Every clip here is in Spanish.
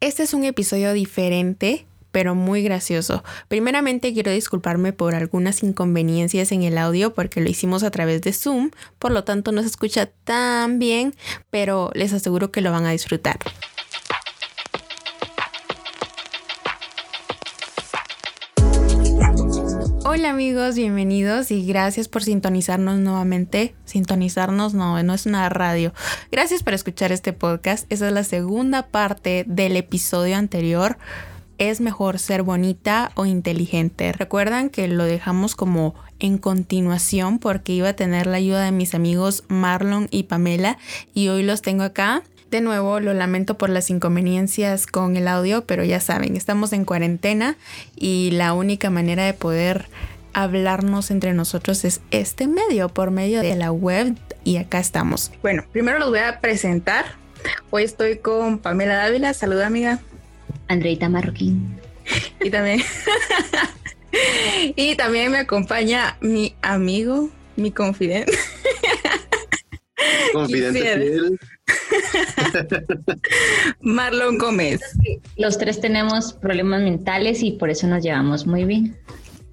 Este es un episodio diferente, pero muy gracioso. Primeramente quiero disculparme por algunas inconveniencias en el audio porque lo hicimos a través de Zoom, por lo tanto no se escucha tan bien, pero les aseguro que lo van a disfrutar. Hola amigos, bienvenidos y gracias por sintonizarnos nuevamente. Sintonizarnos no, no es una radio. Gracias por escuchar este podcast. Esa es la segunda parte del episodio anterior. ¿Es mejor ser bonita o inteligente? Recuerdan que lo dejamos como en continuación porque iba a tener la ayuda de mis amigos Marlon y Pamela y hoy los tengo acá. De nuevo, lo lamento por las inconveniencias con el audio, pero ya saben, estamos en cuarentena y la única manera de poder hablarnos entre nosotros es este medio, por medio de la web y acá estamos. Bueno, primero los voy a presentar. Hoy estoy con Pamela Dávila. Saluda, amiga. Andreita Marroquín. Y también, y también me acompaña mi amigo, mi confidente. Confidente Marlon Gómez. Los tres tenemos problemas mentales y por eso nos llevamos muy bien.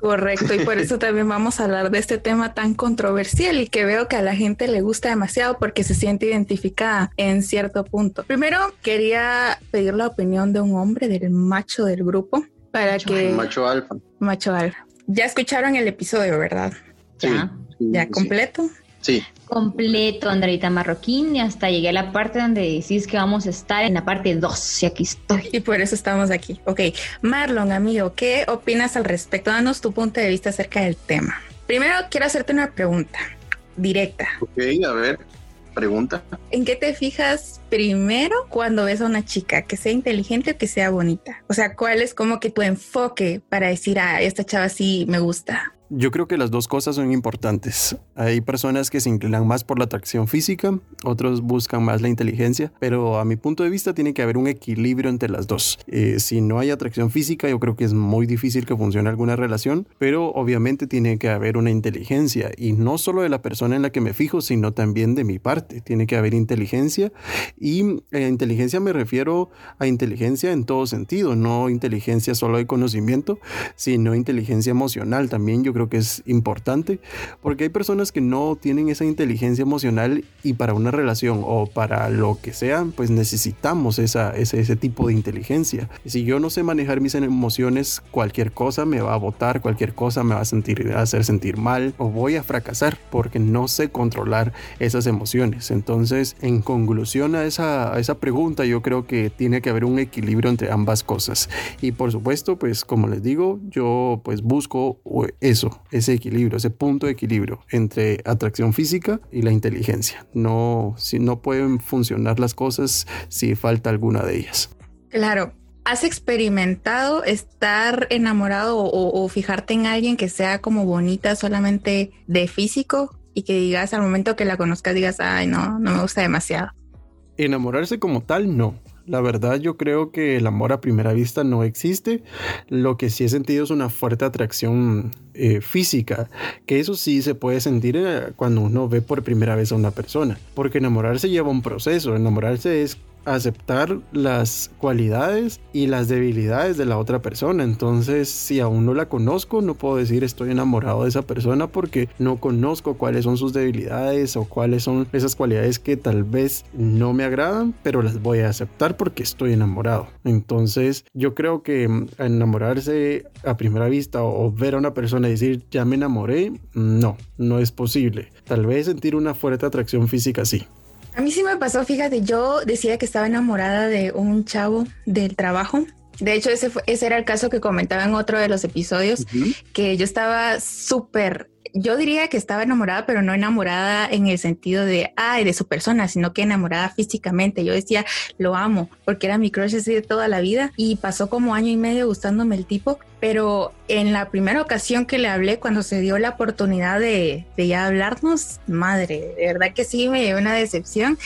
Correcto, y por eso también vamos a hablar de este tema tan controversial y que veo que a la gente le gusta demasiado porque se siente identificada en cierto punto. Primero, quería pedir la opinión de un hombre, del macho del grupo, para que... Macho alfa. Macho alfa. Ya escucharon el episodio, ¿verdad? Ya. ¿Ya completo? Sí. Completo, Andreita Marroquín, y hasta llegué a la parte donde decís que vamos a estar en la parte 2, y aquí estoy. Y por eso estamos aquí. Ok, Marlon, amigo, ¿qué opinas al respecto? Danos tu punto de vista acerca del tema. Primero, quiero hacerte una pregunta directa. Ok, a ver, pregunta. ¿En qué te fijas primero cuando ves a una chica, que sea inteligente o que sea bonita? O sea, ¿cuál es como que tu enfoque para decir, ah, esta chava sí me gusta? Yo creo que las dos cosas son importantes. Hay personas que se inclinan más por la atracción física, otros buscan más la inteligencia, pero a mi punto de vista tiene que haber un equilibrio entre las dos. Eh, si no hay atracción física, yo creo que es muy difícil que funcione alguna relación, pero obviamente tiene que haber una inteligencia y no solo de la persona en la que me fijo, sino también de mi parte. Tiene que haber inteligencia y eh, inteligencia me refiero a inteligencia en todo sentido, no inteligencia solo de conocimiento, sino inteligencia emocional también. Yo creo que es importante porque hay personas que no tienen esa inteligencia emocional y para una relación o para lo que sea, pues necesitamos esa, ese, ese tipo de inteligencia. Si yo no sé manejar mis emociones, cualquier cosa me va a botar, cualquier cosa me va a, sentir, a hacer sentir mal o voy a fracasar porque no sé controlar esas emociones. Entonces, en conclusión a esa, a esa pregunta, yo creo que tiene que haber un equilibrio entre ambas cosas. Y por supuesto, pues como les digo, yo pues busco eso, ese equilibrio, ese punto de equilibrio entre atracción física y la inteligencia. No, si no pueden funcionar las cosas si falta alguna de ellas. Claro. ¿Has experimentado estar enamorado o, o fijarte en alguien que sea como bonita solamente de físico y que digas al momento que la conozcas digas, ay, no, no me gusta demasiado? Enamorarse como tal, no. La verdad yo creo que el amor a primera vista no existe. Lo que sí he sentido es una fuerte atracción eh, física, que eso sí se puede sentir eh, cuando uno ve por primera vez a una persona. Porque enamorarse lleva un proceso. Enamorarse es aceptar las cualidades y las debilidades de la otra persona. Entonces, si aún no la conozco, no puedo decir estoy enamorado de esa persona porque no conozco cuáles son sus debilidades o cuáles son esas cualidades que tal vez no me agradan, pero las voy a aceptar porque estoy enamorado. Entonces, yo creo que mm, enamorarse a primera vista o ver a una persona y decir ya me enamoré, no, no es posible. Tal vez sentir una fuerte atracción física sí. A mí sí me pasó, fíjate, yo decía que estaba enamorada de un chavo del trabajo. De hecho, ese, fue, ese era el caso que comentaba en otro de los episodios, que yo estaba súper yo diría que estaba enamorada, pero no enamorada en el sentido de, ay, de su persona, sino que enamorada físicamente. Yo decía, lo amo, porque era mi crush de toda la vida y pasó como año y medio gustándome el tipo, pero en la primera ocasión que le hablé, cuando se dio la oportunidad de, de ya hablarnos, madre, de verdad que sí me dio una decepción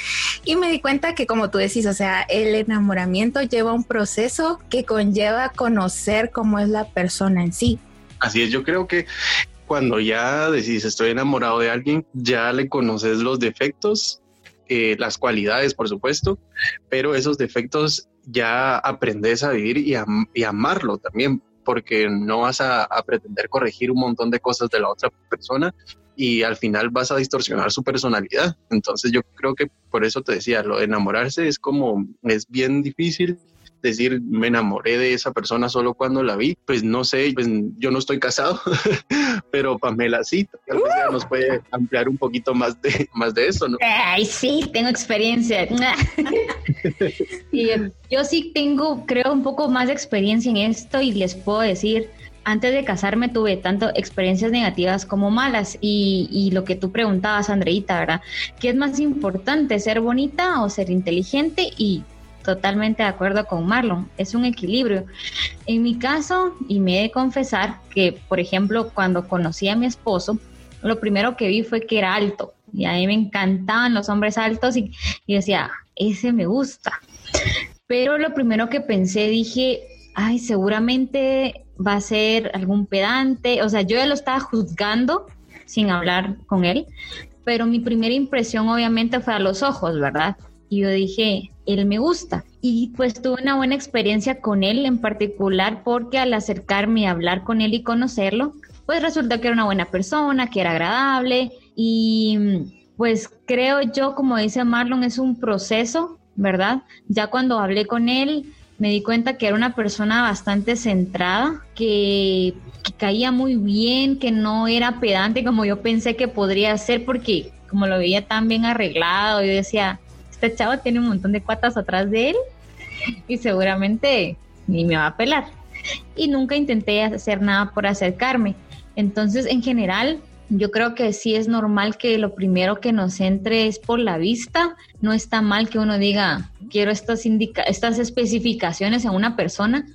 y me di cuenta que como tú decís, o sea, el enamoramiento lleva un proceso que conlleva conocer cómo es la persona en sí. Así es, yo creo que cuando ya decís estoy enamorado de alguien, ya le conoces los defectos, eh, las cualidades, por supuesto, pero esos defectos ya aprendes a vivir y, y amarlo también, porque no vas a, a, pretender corregir un montón de cosas de la otra persona y al final vas a distorsionar su personalidad. Entonces yo creo que por eso te decía, lo de enamorarse es como, es bien difícil decir me enamoré de esa persona solo cuando la vi, pues no sé, pues yo no estoy casado, pero Pamela sí, tal vez nos puede ampliar un poquito más de, más de eso, ¿no? Ay, sí, tengo experiencia. yo sí tengo, creo, un poco más de experiencia en esto y les puedo decir, antes de casarme tuve tanto experiencias negativas como malas y, y, lo que tú preguntabas, Andreita, ¿verdad? ¿Qué es más importante, ser bonita o ser inteligente? Y totalmente de acuerdo con Marlon, es un equilibrio. En mi caso, y me he de confesar que, por ejemplo, cuando conocí a mi esposo, lo primero que vi fue que era alto y a mí me encantaban los hombres altos y, decía, ese me gusta. Pero lo primero que pensé, dije, ay, seguramente va a ser algún pedante, o sea, yo ya lo estaba juzgando sin hablar con él, pero mi primera impresión obviamente fue a los ojos, ¿verdad? Y yo dije, él me gusta. Y pues tuve una buena experiencia con él en particular porque al acercarme a hablar con él y conocerlo, pues resulta que era una buena persona, que era agradable y pues creo yo, como dice Marlon, es un proceso, ¿verdad? Ya cuando hablé con él, me di cuenta que era una persona bastante centrada, que, que, caía muy bien, que no era pedante como yo pensé que podría ser, porque como lo veía tan bien arreglado, yo decía, este chavo tiene un montón de cuatas atrás de él y seguramente ni me va a pelar. Y nunca intenté hacer nada por acercarme. Entonces, en general, yo creo que sí es normal que lo primero que nos entre es por la vista. No está mal que uno diga, quiero estas, estas especificaciones en una persona,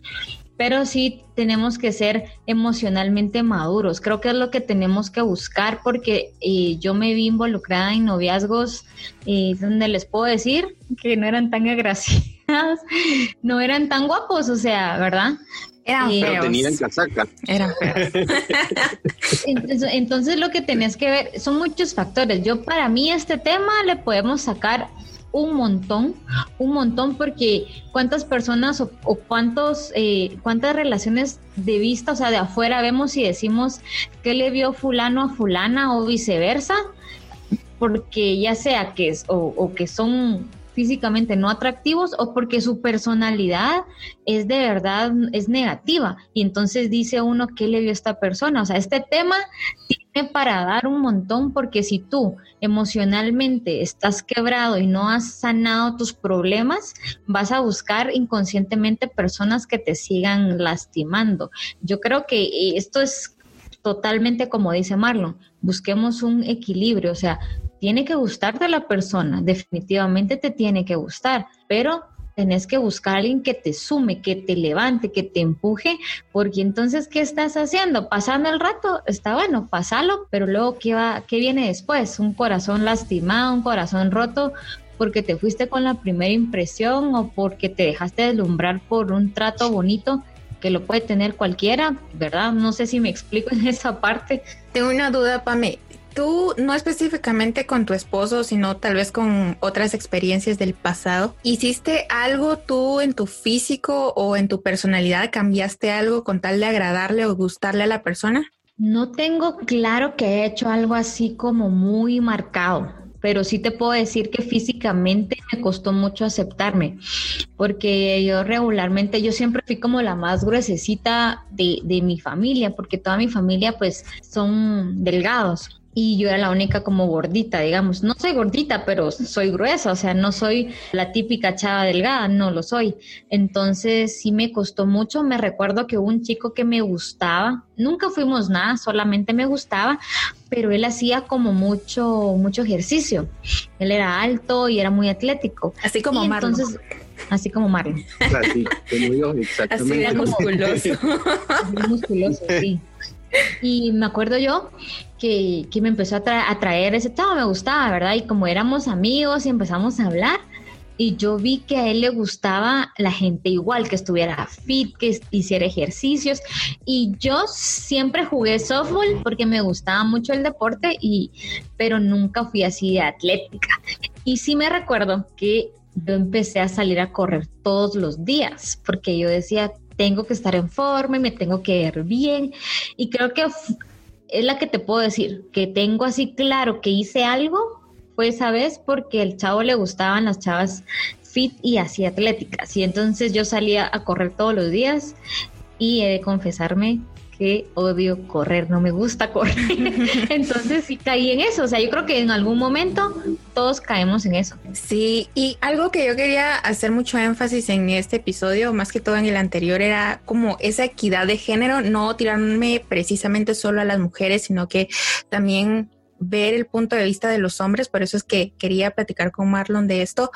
pero sí tenemos que ser emocionalmente maduros. Creo que es lo que tenemos que buscar porque eh, yo me vi involucrada en noviazgos eh, donde les puedo decir que no eran tan agraciados, no eran tan guapos, o sea, ¿verdad? Eran Pero feos. tenían casaca. Eran feos. Entonces, entonces lo que tenés que ver son muchos factores. Yo para mí este tema le podemos sacar un montón, un montón, porque cuántas personas o, cuántos, eh, cuántas relaciones de vista, o sea, de afuera vemos y decimos que le vio fulano a fulana o viceversa, porque ya sea que es, o, que son físicamente no atractivos o porque su personalidad es de verdad, es negativa. Y entonces dice uno, ¿qué le vio esta persona? O sea, este tema para dar un montón porque si tú emocionalmente estás quebrado y no has sanado tus problemas, vas a buscar inconscientemente personas que te sigan lastimando. Yo creo que esto es totalmente como dice Marlon, busquemos un equilibrio, o sea, tiene que gustarte la persona, definitivamente te tiene que gustar, pero tenés que buscar a alguien que te sume, que te levante, que te empuje, porque entonces, ¿qué estás haciendo? Pasando el rato, está bueno, pasalo, pero luego, ¿qué, va, qué viene después? Un corazón lastimado, un corazón roto, porque te fuiste con la primera impresión o porque te dejaste deslumbrar por un trato bonito que lo puede tener cualquiera, ¿verdad? No sé si me explico en esa parte. Tengo una duda, Pame. Tú, no específicamente con tu esposo, sino tal vez con otras experiencias del pasado, ¿hiciste algo tú en tu físico o en tu personalidad? ¿Cambiaste algo con tal de agradarle o gustarle a la persona? No tengo claro que he hecho algo así como muy marcado, pero sí te puedo decir que físicamente me costó mucho aceptarme, porque yo regularmente, yo siempre fui como la más gruesecita de, de mi familia, porque toda mi familia pues son delgados y yo era la única como gordita, digamos. No soy gordita, pero soy gruesa, o sea, no soy la típica chava delgada, no lo soy. Entonces sí me costó mucho. Me recuerdo que hubo un chico que me gustaba, nunca fuimos nada, solamente me gustaba, pero él hacía como mucho, mucho ejercicio. Él era alto y era muy atlético. Así como Y Marlon. entonces, así como Marlon. Así, como yo, Así exactamente. de musculoso. muy musculoso, sí. Y me acuerdo yo que, que me empezó a, tra- a traer ese chavo, me gustaba, ¿verdad? Y como éramos amigos y empezamos a hablar, y yo vi que a él le gustaba la gente igual, que estuviera fit, que hiciera ejercicios. Y yo siempre jugué softball porque me gustaba mucho el deporte, y, pero nunca fui así de atlética. Y sí me recuerdo que yo empecé a salir a correr todos los días, porque yo decía, tengo que estar en forma me tengo que ver bien. Y creo que es la que te puedo decir, que tengo así claro que hice algo, fue esa vez porque el chavo le gustaban las chavas fit y así atléticas. Y entonces yo salía a correr todos los días y he de confesarme que odio correr, no me gusta correr. Entonces sí caí en eso. O sea, yo creo que en algún momento todos caemos en eso. Sí, y algo que yo quería hacer mucho énfasis en este episodio, más que todo en el anterior, era como esa equidad de género, no tirarme precisamente solo a las mujeres, sino que también ver el punto de vista de los hombres, por eso es que quería platicar con Marlon de esto.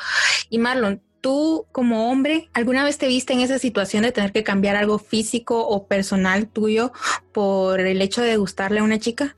Y Marlon, tú como hombre, ¿alguna vez te viste en esa situación de tener que cambiar algo físico o personal tuyo por el hecho de gustarle a una chica?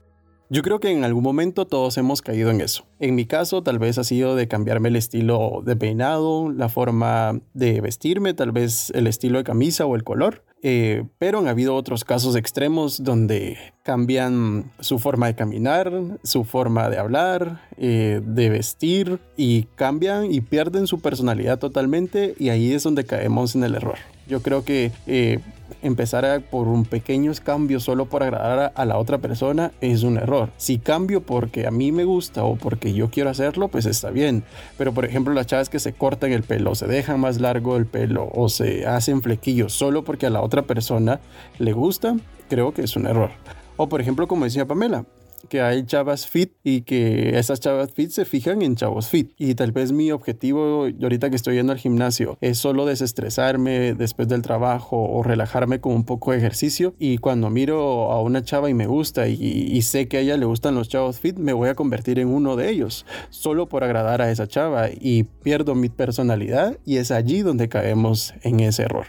Yo creo que en algún momento todos hemos caído en eso. En mi caso, tal vez ha sido de cambiarme el estilo de peinado, la forma de vestirme, tal vez el estilo de camisa o el color. Eh, pero han habido otros casos extremos donde cambian su forma de caminar, su forma de hablar, eh, de vestir y cambian y pierden su personalidad totalmente y ahí es donde caemos en el error. Yo creo que eh, empezar por un pequeño cambio solo por agradar a, la otra persona es un error. Si cambio porque a mí me gusta o porque yo quiero hacerlo, pues está bien. Pero por ejemplo, las chavas que se cortan el pelo, se dejan más largo el pelo o se hacen flequillos solo porque a la otra persona le gusta, creo que es un error. O por ejemplo, como decía Pamela, que hay chavas fit y que esas chavas fit se fijan en chavos fit. Y tal vez mi objetivo, ahorita que estoy yendo al gimnasio, es solo desestresarme después del trabajo o relajarme con un poco de ejercicio. Y cuando miro a una chava y me gusta y, sé que a ella le gustan los chavos fit, me voy a convertir en uno de ellos, solo por agradar a esa chava y pierdo mi personalidad y es allí donde caemos en ese error.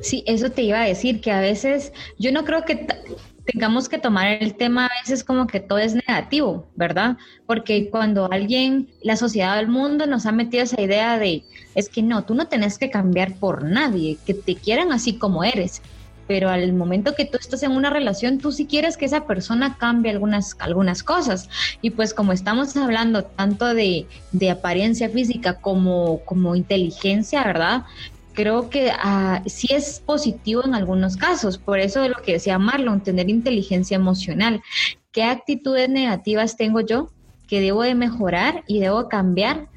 Sí, eso te iba a decir, que a veces yo no creo que tengamos que tomar el tema a veces como que todo es negativo, ¿verdad? Porque cuando alguien, la sociedad del mundo nos ha metido esa idea de, es que no, tú no tenés que cambiar por nadie, que te quieran así como eres. Pero al momento que tú estás en una relación, tú sí quieres que esa persona cambie algunas, algunas cosas. Y pues como estamos hablando tanto de, de apariencia física como, como inteligencia, ¿verdad? Creo que uh, sí es positivo en algunos casos. Por eso de lo que decía Marlon, tener inteligencia emocional. ¿Qué actitudes negativas tengo yo que debo de mejorar y debo cambiar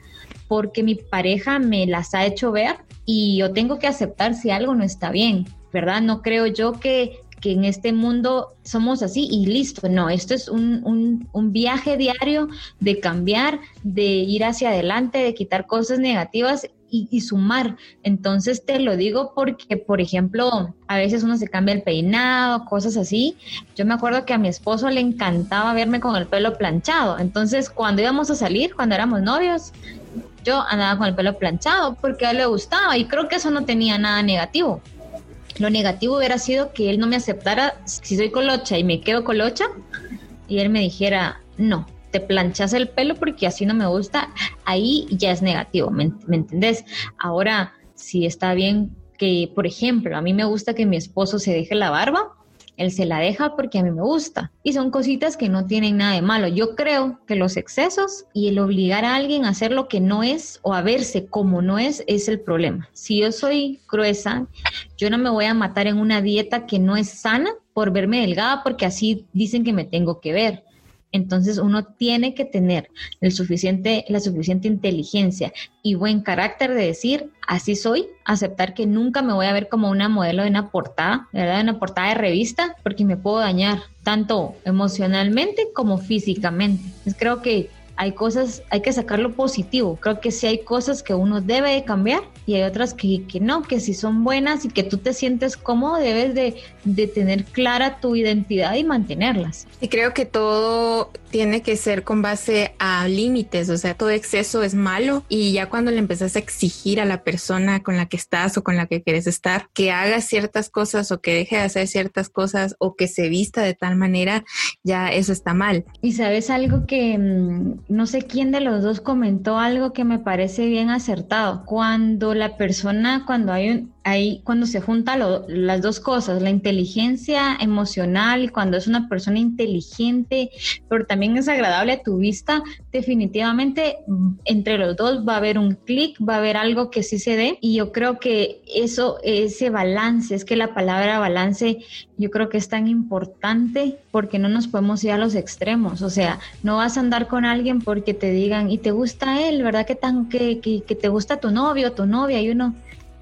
porque mi pareja me las ha hecho ver y yo tengo que aceptar si algo no está bien, ¿verdad? No creo yo que, que en este mundo somos así y listo. No, esto es un, un, un, viaje diario de cambiar, de ir hacia adelante, de quitar cosas negativas y, sumar. Entonces te lo digo porque, por ejemplo, a veces uno se cambia el peinado, cosas así. Yo me acuerdo que a mi esposo le encantaba verme con el pelo planchado. Entonces, cuando íbamos a salir, cuando éramos novios, yo andaba con el pelo planchado porque a él le gustaba y creo que eso no tenía nada negativo. Lo negativo hubiera sido que él no me aceptara si soy colocha y me quedo colocha y él me dijera, no, te planchas el pelo porque así no me gusta, ahí ya es negativo, ¿me, entendés? Ahora, si está bien que, por ejemplo, a mí me gusta que mi esposo se deje la barba, él se la deja porque a mí me gusta. Y son cositas que no tienen nada de malo. Yo creo que los excesos y el obligar a alguien a hacer lo que no es o a verse como no es es el problema. Si yo soy gruesa, yo no me voy a matar en una dieta que no es sana por verme delgada porque así dicen que me tengo que ver. Entonces uno tiene que tener el suficiente, la suficiente inteligencia y buen carácter de decir, así soy, aceptar que nunca me voy a ver como una modelo de una portada, ¿verdad? De una portada de revista, porque me puedo dañar tanto emocionalmente como físicamente. Entonces creo que hay cosas, hay que sacar lo positivo. Creo que sí hay cosas que uno debe de cambiar y hay otras que, que no, que si son buenas y que tú te sientes cómodo, debes de, de tener clara tu identidad y mantenerlas. Y creo que todo tiene que ser con base a límites, o sea, todo exceso es malo y ya cuando le empezás a exigir a la persona con la que estás o con la que quieres estar que haga ciertas cosas o que deje de hacer ciertas cosas o que se vista de tal manera, ya eso está mal. Y sabes algo que mm, no sé quién de los dos comentó algo que me parece bien acertado. Cuando la persona, cuando hay un, ahí cuando se juntan las dos cosas, la inteligencia emocional, cuando es una persona inteligente, pero también es agradable a tu vista, definitivamente entre los dos va a haber un clic, va a haber algo que sí se dé y yo creo que eso, ese balance, es que la palabra balance yo creo que es tan importante porque no nos podemos ir a los extremos, o sea, no vas a andar con alguien porque te digan y te gusta él, ¿verdad? Que, tan, que, que, que te gusta tu novio, tu novia y uno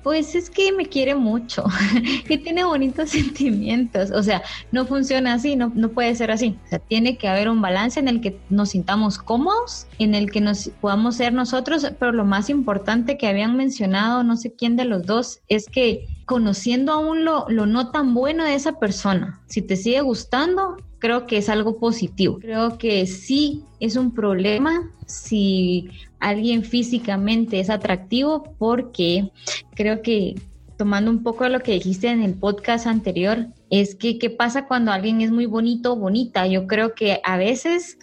pues es que me quiere mucho, que tiene bonitos sentimientos. O sea, no funciona así, no, no puede ser así. O sea, tiene que haber un balance en el que nos sintamos cómodos, en el que nos podamos ser nosotros, pero lo más importante que habían mencionado, no sé quién de los dos, es que conociendo aún lo, lo no tan bueno de esa persona, si te sigue gustando, creo que es algo positivo. Creo que sí es un problema si alguien físicamente es atractivo porque creo que tomando un poco de lo que dijiste en el podcast anterior, es que qué pasa cuando alguien es muy bonito o bonita. Yo creo que a veces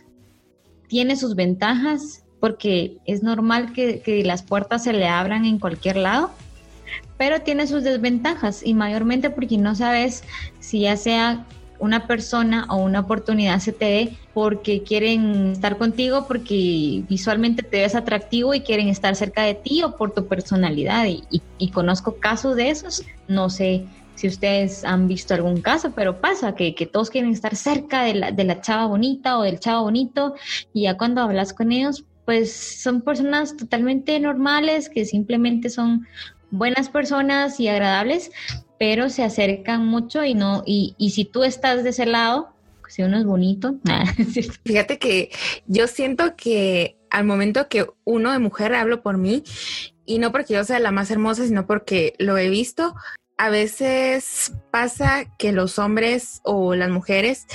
tiene sus ventajas porque es normal que, que las puertas se le abran en cualquier lado, pero tiene sus desventajas y mayormente porque no sabes si ya sea una persona o una oportunidad se te dé porque quieren estar contigo, porque visualmente te ves atractivo y quieren estar cerca de ti o por tu personalidad. Y, conozco casos de esos, no sé si ustedes han visto algún caso, pero pasa que, que todos quieren estar cerca de la, de la chava bonita o del chavo bonito y ya cuando hablas con ellos, pues son personas totalmente normales que simplemente son buenas personas y agradables, pero se acercan mucho y no, y, y si tú estás de ese lado, si uno es bonito. Fíjate que yo siento que al momento que uno de mujer hablo por mí, y no porque yo sea la más hermosa, sino porque lo he visto, a veces pasa que los hombres o las mujeres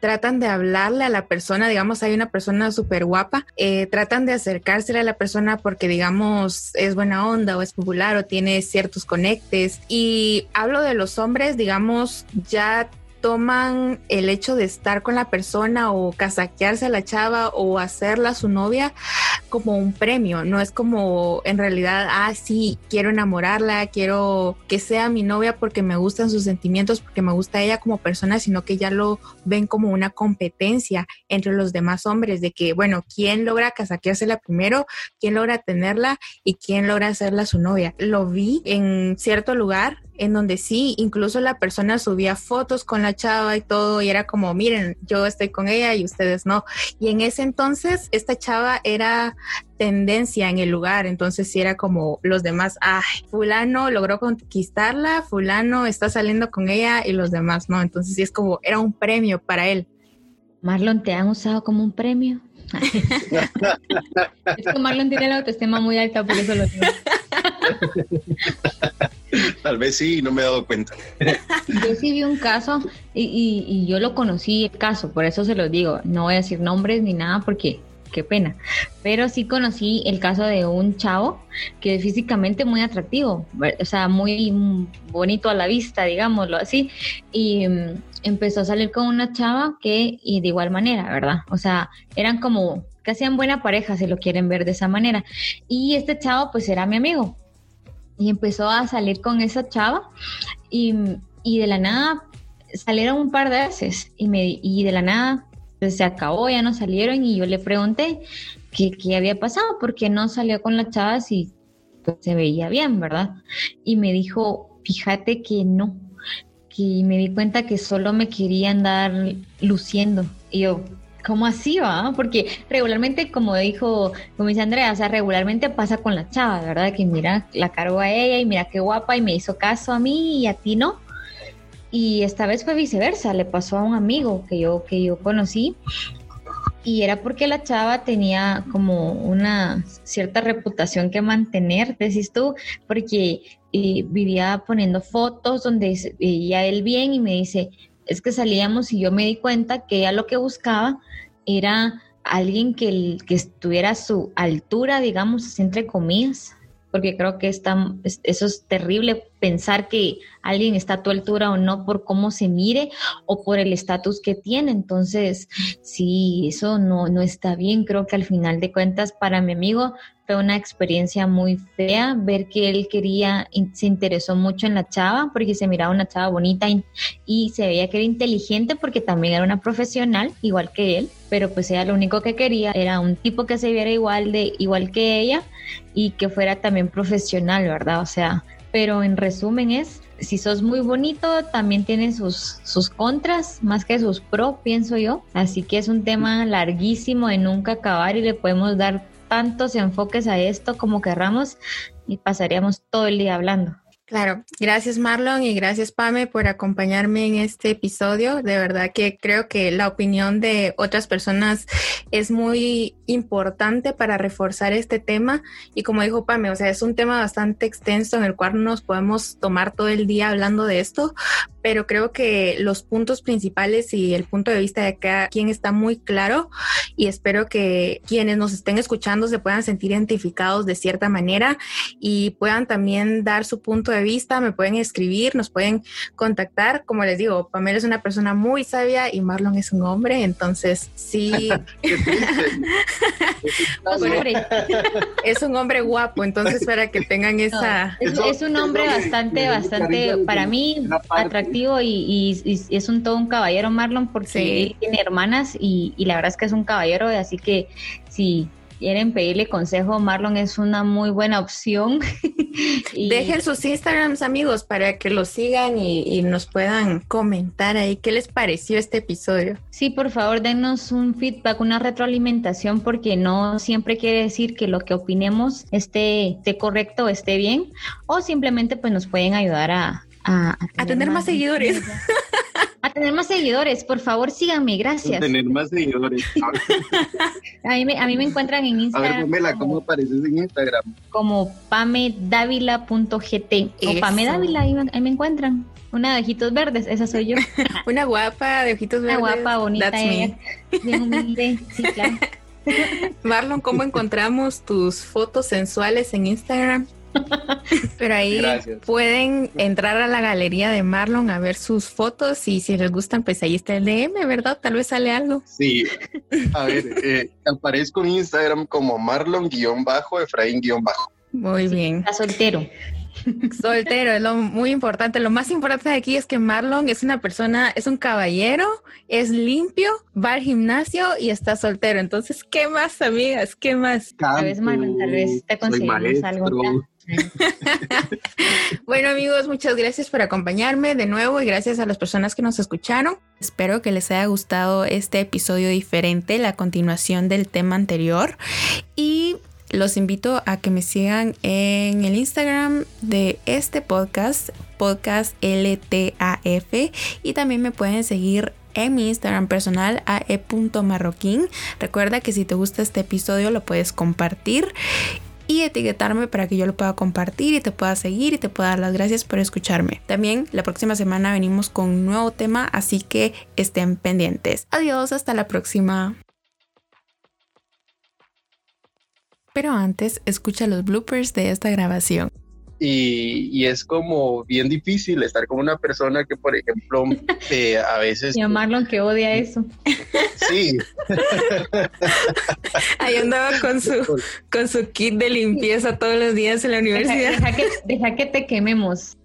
tratan de hablarle a la persona, digamos, hay una persona súper guapa, eh, tratan de acercársele a la persona porque, digamos, es buena onda o es popular o tiene ciertos conectes. Y hablo de los hombres, digamos, ya toman el hecho de estar con la persona o casaquearse a la chava o hacerla su novia como un premio, no es como en realidad, ah, sí, quiero enamorarla, quiero que sea mi novia porque me gustan sus sentimientos, porque me gusta ella como persona, sino que ya lo ven como una competencia entre los demás hombres de que, bueno, ¿quién logra casaqueársela primero? ¿Quién logra tenerla? ¿Y quién logra hacerla su novia? Lo vi en cierto lugar en donde sí, incluso la persona subía fotos con la chava y todo, y era como, miren, yo estoy con ella y ustedes no. Y en ese entonces, esta chava era tendencia en el lugar, entonces sí era como los demás, ay, fulano logró conquistarla, fulano está saliendo con ella y los demás no, entonces sí es como, era un premio para él. Marlon, ¿te han usado como un premio? es que Marlon tiene la autoestima muy alta, por eso lo digo. Tal vez sí, no me he dado cuenta. Yo sí vi un caso y, y, yo lo conocí el caso, por eso se lo digo. No voy a decir nombres ni nada porque qué pena. Pero sí conocí el caso de un chavo que es físicamente muy atractivo, o sea, muy bonito a la vista, digámoslo así. Y mm, empezó a salir con una chava que, y de igual manera, ¿verdad? O sea, eran como que hacían buena pareja, si lo quieren ver de esa manera. Y este chavo, pues era mi amigo y empezó a salir con esa chava y, y de la nada salieron un par de veces y, me, y de la nada pues, se acabó, ya no salieron y yo le pregunté qué, qué había pasado, porque no salió con la chava si pues, se veía bien, ¿verdad? Y me dijo, fíjate que no, que me di cuenta que solo me quería andar luciendo. Y yo, ¿Cómo así va? Porque regularmente, como dijo, como dice Andrea, o sea, regularmente pasa con la chava, ¿verdad? Que mira, la cargo a ella y mira qué guapa y me hizo caso a mí y a ti no. Y esta vez fue viceversa, le pasó a un amigo que yo, que yo conocí y era porque la chava tenía como una cierta reputación que mantener, decís tú, porque eh, vivía poniendo fotos donde veía él bien y me dice, es que salíamos y yo me di cuenta que ella lo que buscaba era alguien que, que estuviera a su altura, digamos, entre comillas, porque creo que está, eso es terrible pensar que alguien está a tu altura o no por cómo se mire o por el estatus que tiene. Entonces, sí, eso no, no está bien. Creo que al final de cuentas, para mi amigo, fue una experiencia muy fea ver que él quería, se interesó mucho en la chava porque se miraba una chava bonita y, se veía que era inteligente porque también era una profesional, igual que él, pero pues ella lo único que quería era un tipo que se viera igual de igual que ella y que fuera también profesional, ¿verdad? O sea, pero en resumen es si sos muy bonito, también tiene sus, sus contras, más que sus pro, pienso yo. Así que es un tema larguísimo de nunca acabar y le podemos dar tantos enfoques a esto como querramos y pasaríamos todo el día hablando. Claro, gracias Marlon y gracias Pame por acompañarme en este episodio. De verdad que creo que la opinión de otras personas es muy importante para reforzar este tema y como dijo Pame, o sea, es un tema bastante extenso en el cual nos podemos tomar todo el día hablando de esto, pero creo que los puntos principales y el punto de vista de cada quien está muy claro y espero que quienes nos estén escuchando se puedan sentir identificados de cierta manera y puedan también dar su punto de vista, me pueden escribir, nos pueden contactar. Como les digo, Pamela es una persona muy sabia y Marlon es un hombre, entonces sí. es un hombre guapo, entonces para que tengan esa... es, un hombre bastante, bastante, para mí, atractivo y, es un todo un caballero Marlon porque tiene hermanas y, la verdad es que es un caballero, así que si quieren pedirle consejo, Marlon es una muy buena opción. Dejen sus Instagrams amigos para que los sigan y, nos puedan comentar ahí qué les pareció este episodio. Sí, por favor, denos un feedback, una retroalimentación, porque no siempre quiere decir que lo que opinemos esté, esté correcto o esté bien, o simplemente pues nos pueden ayudar a, a, tener, más, seguidores. A tener más seguidores, por favor síganme, gracias. A tener más seguidores. a, mí me, a mí me encuentran en Instagram. A ver, Pamela, ¿cómo apareces en Instagram? Como pamedávila.gt o pamedávila, ahí, ahí me encuentran. Una de ojitos verdes, esa soy yo. Una guapa de ojitos verdes. Una guapa, bonita. Bien humilde, sí, claro. Marlon, ¿cómo encontramos tus fotos sensuales en Instagram? Pero ahí pueden entrar a la galería de Marlon a ver sus fotos y si les gustan, pues ahí está el DM, ¿verdad? Tal vez sale algo. Sí, a ver, eh, aparezco en Instagram como Marlon-Efraín-Bajo. Muy bien. Está soltero. Soltero, es lo muy importante. Lo más importante aquí es que Marlon es una persona, es un caballero, es limpio, va al gimnasio y está soltero. Entonces, ¿qué más, amigas? ¿Qué más? tal vez, Marlon, tal vez te conseguimos algo. bueno amigos, muchas gracias por acompañarme de nuevo y gracias a las personas que nos escucharon. Espero que les haya gustado este episodio diferente, la continuación del tema anterior y los invito a que me sigan en el Instagram de este podcast, podcast LTAF y también me pueden seguir en mi Instagram personal a e.marroquín. Recuerda que si te gusta este episodio lo puedes compartir y etiquetarme para que yo lo pueda compartir y te pueda seguir y te pueda dar las gracias por escucharme. También la próxima semana venimos con un nuevo tema, así que estén pendientes. Adiós, hasta la próxima. Pero antes, escucha los bloopers de esta grabación. Y, es como bien difícil estar con una persona que, por ejemplo, eh, a veces... Y a Marlon que odia eso. Sí. Ahí andaba con su, con su kit de limpieza todos los días en la universidad. Deja, que, te quememos.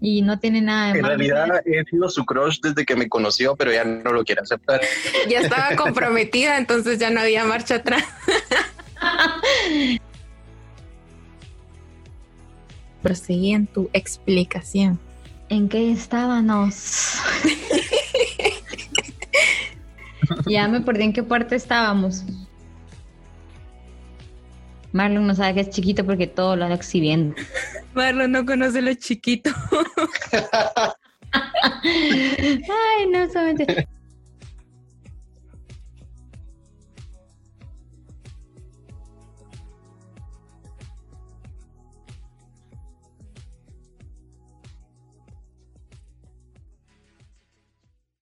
Y no tiene nada de En realidad he sido su crush desde que me conoció, pero ya no lo quiere aceptar. Ya estaba comprometida, entonces ya no había marcha atrás. Proseguí en tu explicación. ¿En qué estábamos? ya me perdí en qué parte estábamos. Marlon no sabe que es chiquito porque todo lo anda exhibiendo. Marlon no conoce lo chiquito. Ay, no, solamente.